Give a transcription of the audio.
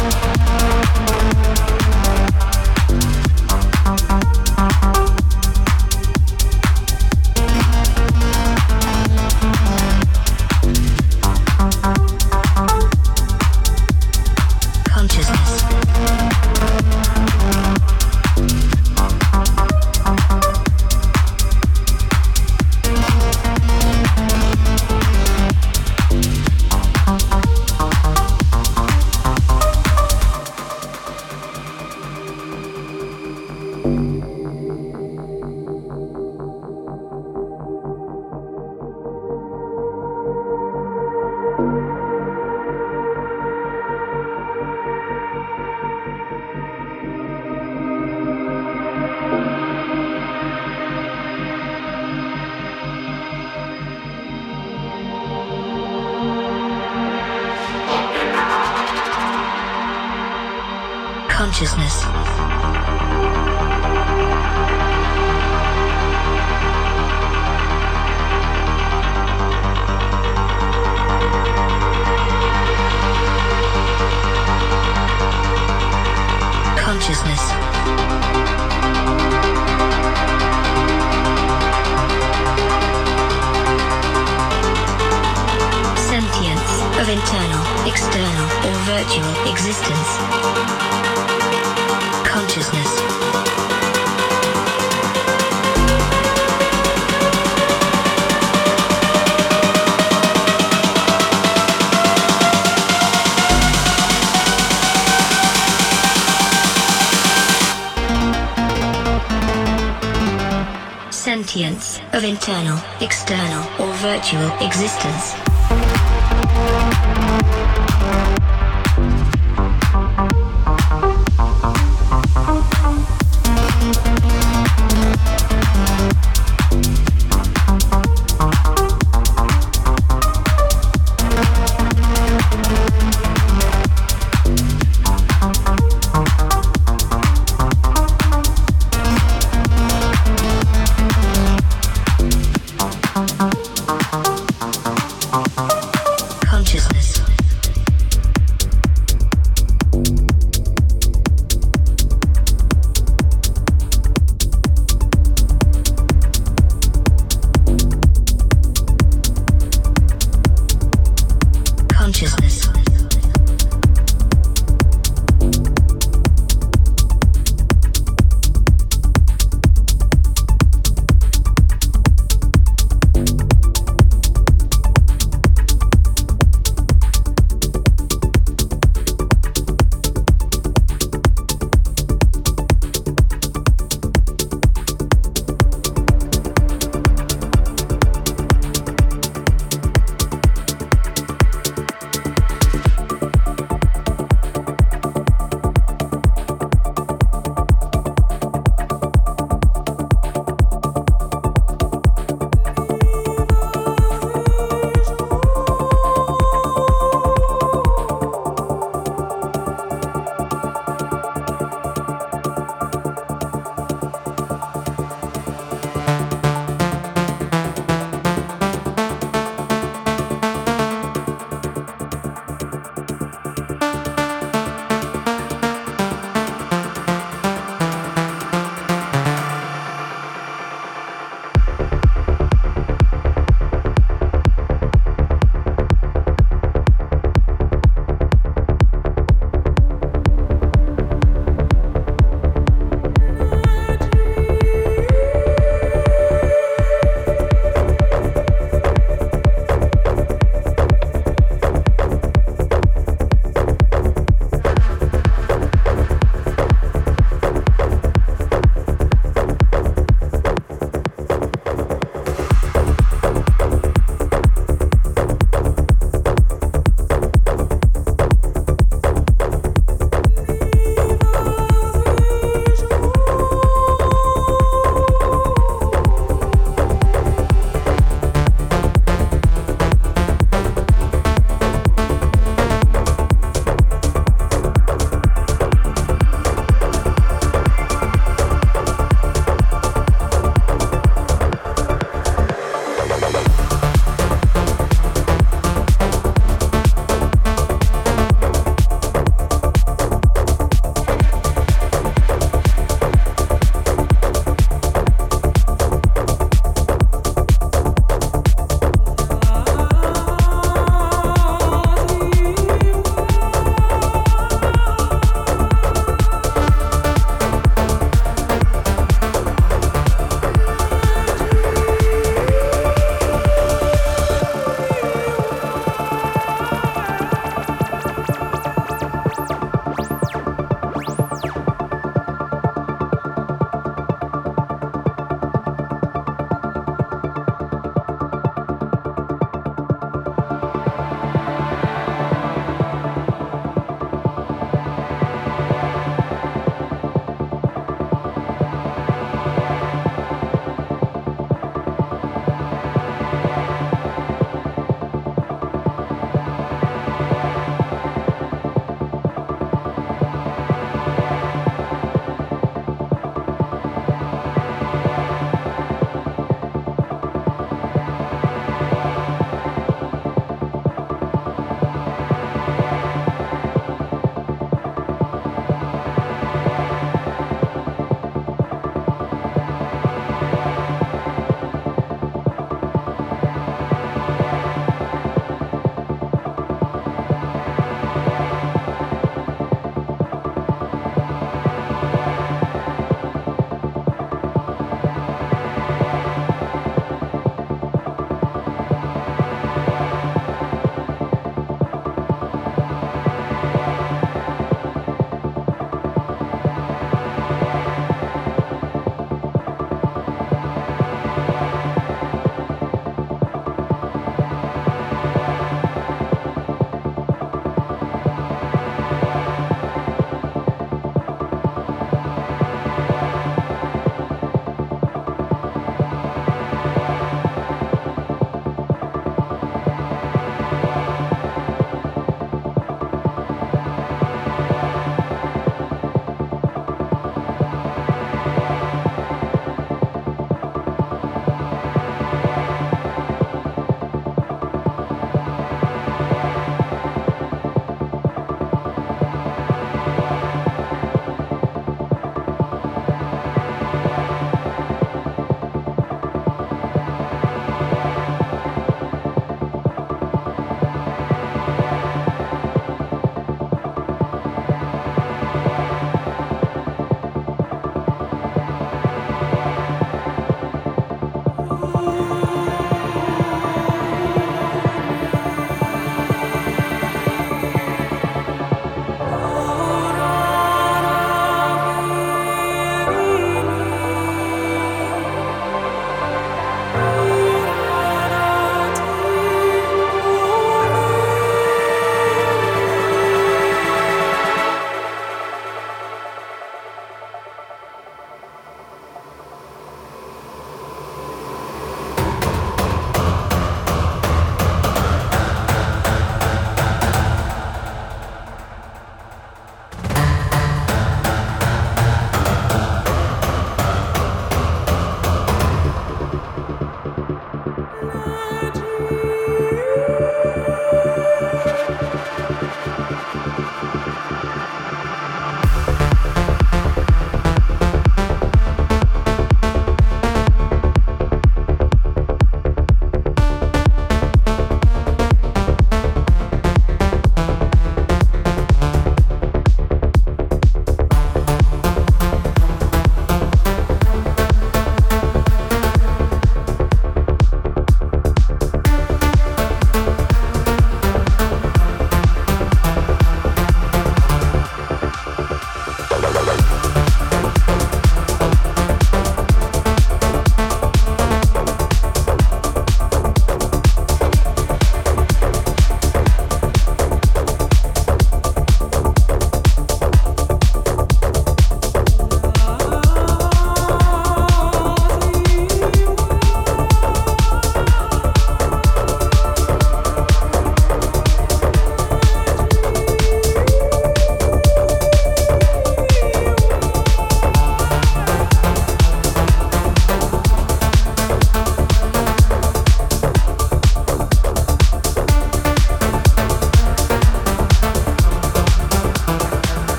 Thank you.